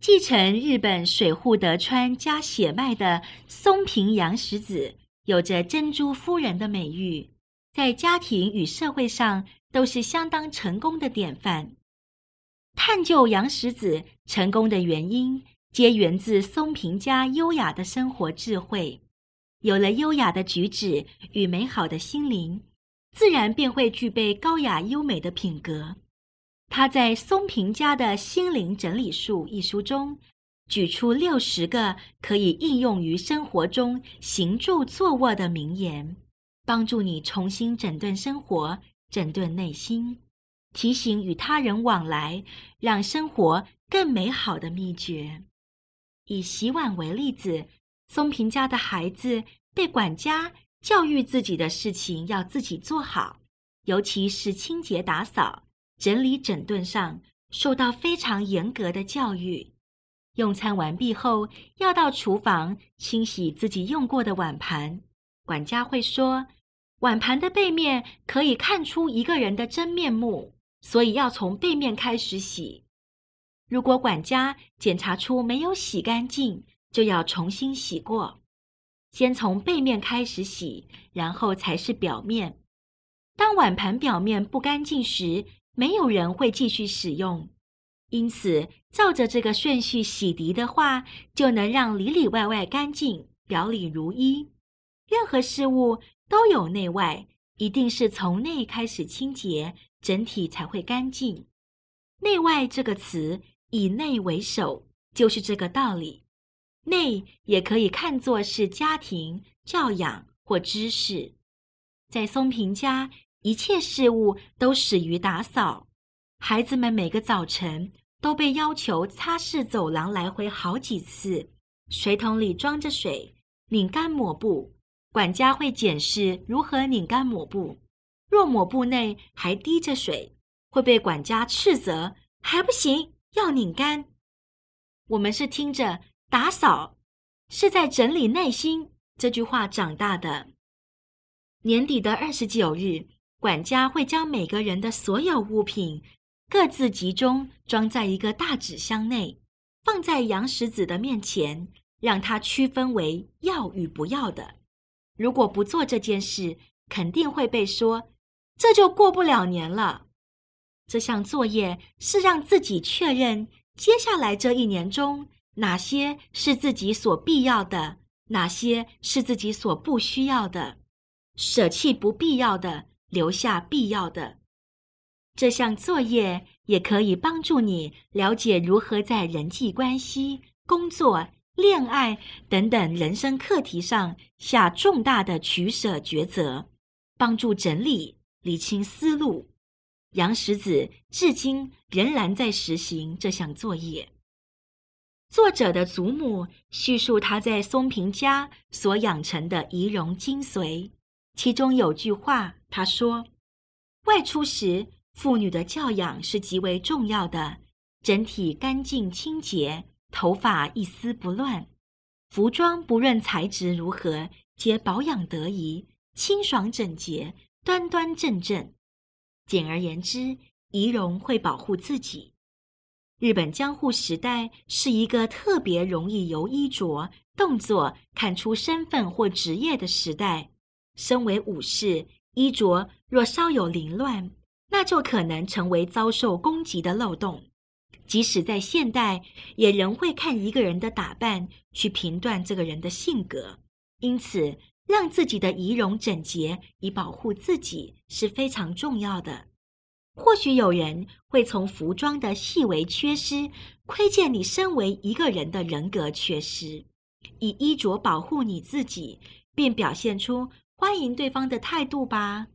继承日本水户德川家血脉的松平洋实子，有着“珍珠夫人”的美誉，在家庭与社会上都是相当成功的典范。探究洋实子成功的原因，皆源自松平家优雅的生活智慧。有了优雅的举止与美好的心灵，自然便会具备高雅优美的品格。他在《松平家的心灵整理术》一书中，举出六十个可以应用于生活中行住坐卧的名言，帮助你重新整顿生活、整顿内心，提醒与他人往来，让生活更美好的秘诀。以洗碗为例子，松平家的孩子被管家教育自己的事情要自己做好，尤其是清洁打扫。整理整顿上受到非常严格的教育，用餐完毕后要到厨房清洗自己用过的碗盘。管家会说，碗盘的背面可以看出一个人的真面目，所以要从背面开始洗。如果管家检查出没有洗干净，就要重新洗过。先从背面开始洗，然后才是表面。当碗盘表面不干净时，没有人会继续使用，因此照着这个顺序洗涤的话，就能让里里外外干净，表里如一。任何事物都有内外，一定是从内开始清洁，整体才会干净。内外这个词以内为首，就是这个道理。内也可以看作是家庭教养或知识，在松平家。一切事物都始于打扫。孩子们每个早晨都被要求擦拭走廊来回好几次。水桶里装着水，拧干抹布。管家会检视如何拧干抹布。若抹布内还滴着水，会被管家斥责，还不行，要拧干。我们是听着“打扫是在整理内心”这句话长大的。年底的二十九日。管家会将每个人的所有物品各自集中装在一个大纸箱内，放在杨石子的面前，让他区分为要与不要的。如果不做这件事，肯定会被说，这就过不了年了。这项作业是让自己确认接下来这一年中哪些是自己所必要的，哪些是自己所不需要的，舍弃不必要的。留下必要的。这项作业也可以帮助你了解如何在人际关系、工作、恋爱等等人生课题上下重大的取舍抉择，帮助整理、理清思路。洋石子至今仍然在实行这项作业。作者的祖母叙述他在松平家所养成的仪容精髓。其中有句话，他说：“外出时，妇女的教养是极为重要的。整体干净清洁，头发一丝不乱，服装不论材质如何，皆保养得宜，清爽整洁，端端正正。简而言之，仪容会保护自己。日本江户时代是一个特别容易由衣着、动作看出身份或职业的时代。”身为武士，衣着若稍有凌乱，那就可能成为遭受攻击的漏洞。即使在现代，也仍会看一个人的打扮去评断这个人的性格。因此，让自己的仪容整洁以保护自己是非常重要的。或许有人会从服装的细微缺失，窥见你身为一个人的人格缺失。以衣着保护你自己，并表现出。欢迎对方的态度吧。